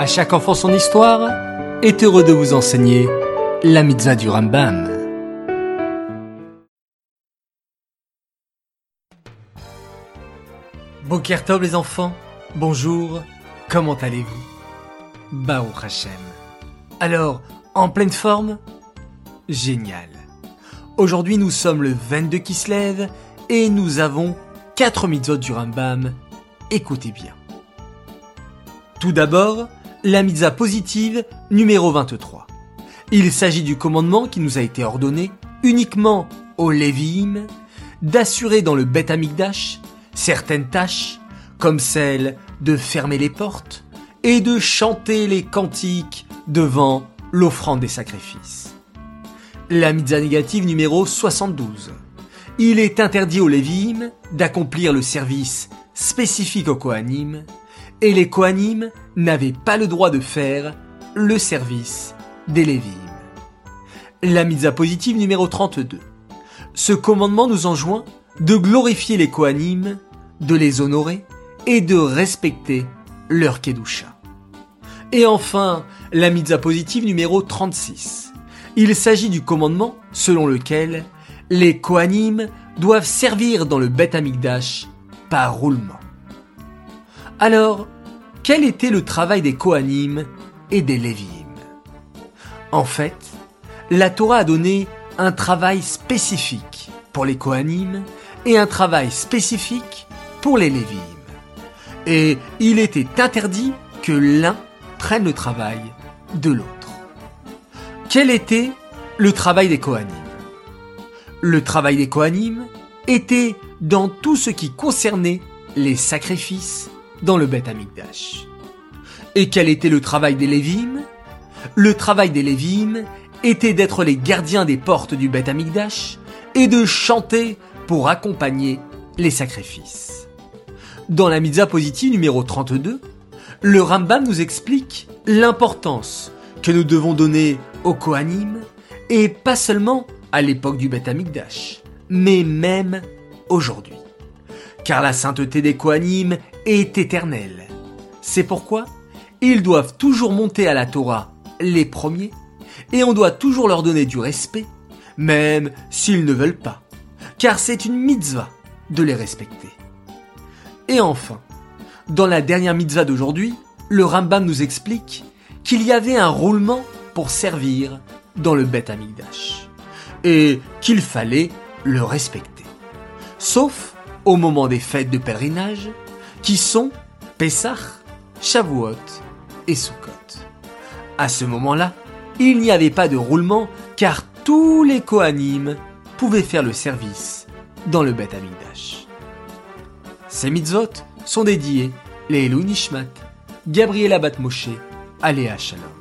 À chaque enfant son histoire est heureux de vous enseigner la mitzvah du Rambam. Boker Tov les enfants, bonjour, comment allez-vous? Baruch Hashem. Alors, en pleine forme? Génial. Aujourd'hui nous sommes le 22 qui se lève et nous avons 4 mitzvot du Rambam. Écoutez bien. Tout d'abord, la mitzvah positive numéro 23. Il s'agit du commandement qui nous a été ordonné uniquement aux Lévi'im d'assurer dans le Beth Amikdash certaines tâches comme celle de fermer les portes et de chanter les cantiques devant l'offrande des sacrifices. La mitzvah négative numéro 72. Il est interdit aux Lévi'im d'accomplir le service spécifique aux Kohanim et les Kohanim n'avaient pas le droit de faire le service des Lévi'im. La mitzvah positive numéro 32. Ce commandement nous enjoint de glorifier les Kohanim, de les honorer et de respecter leur Kedusha. Et enfin, la mitzvah positive numéro 36. Il s'agit du commandement selon lequel les Kohanim doivent servir dans le Beth Amikdash par roulement. Alors, quel était le travail des Kohanim et des Lévi'im En fait, la Torah a donné un travail spécifique pour les Kohanim et un travail spécifique pour les Lévi'im. Et il était interdit que l'un prenne le travail de l'autre. Quel était le travail des Kohanim? Le travail des Kohanim était dans tout ce qui concernait les sacrifices dans le Beth Amikdash. Et quel était le travail des Lévim? Le travail des Lévim était d'être les gardiens des portes du Beth Amikdash et de chanter pour accompagner les sacrifices. Dans la mitzvah positive numéro 32, le Rambam nous explique l'importance que nous devons donner aux Kohanim et pas seulement à l'époque du Beth Amikdash, mais même aujourd'hui. Car la sainteté des Kohanim est éternelle. C'est pourquoi ils doivent toujours monter à la Torah les premiers et on doit toujours leur donner du respect, même s'ils ne veulent pas, car c'est une mitzvah de les respecter. Et enfin, dans la dernière mitzvah d'aujourd'hui, le Rambam nous explique qu'il y avait un roulement pour servir dans le Beth Amikdash et qu'il fallait le respecter. Sauf au moment des fêtes de pèlerinage qui sont Pessah, Shavuot et Sukkot. À ce moment-là, il n'y avait pas de roulement car tous les Kohanim pouvaient faire le service dans le Beth Amikdash. Ces mitzvot sont dédiés les Elou Nishmat, Gabriela Batmoshe, Aléa Shalom.